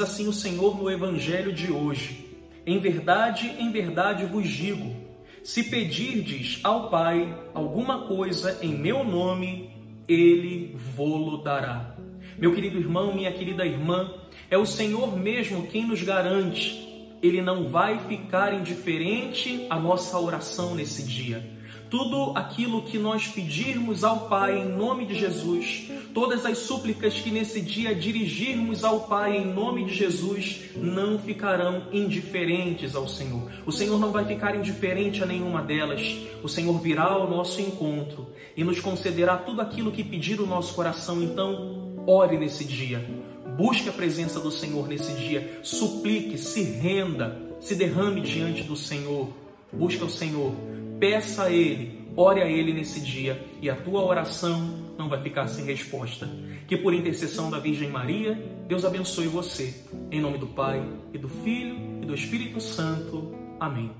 assim o Senhor no evangelho de hoje: Em verdade, em verdade vos digo, se pedirdes ao Pai alguma coisa em meu nome, ele vô-lo dará. Meu querido irmão, minha querida irmã, é o Senhor mesmo quem nos garante. Ele não vai ficar indiferente à nossa oração nesse dia tudo aquilo que nós pedirmos ao Pai em nome de Jesus, todas as súplicas que nesse dia dirigirmos ao Pai em nome de Jesus, não ficarão indiferentes ao Senhor. O Senhor não vai ficar indiferente a nenhuma delas. O Senhor virá ao nosso encontro e nos concederá tudo aquilo que pedir o nosso coração. Então, ore nesse dia. Busque a presença do Senhor nesse dia. Suplique, se renda, se derrame diante do Senhor. Busque o Senhor peça a Ele, ore a Ele nesse dia e a tua oração não vai ficar sem resposta. Que por intercessão da Virgem Maria, Deus abençoe você. Em nome do Pai, e do Filho, e do Espírito Santo. Amém.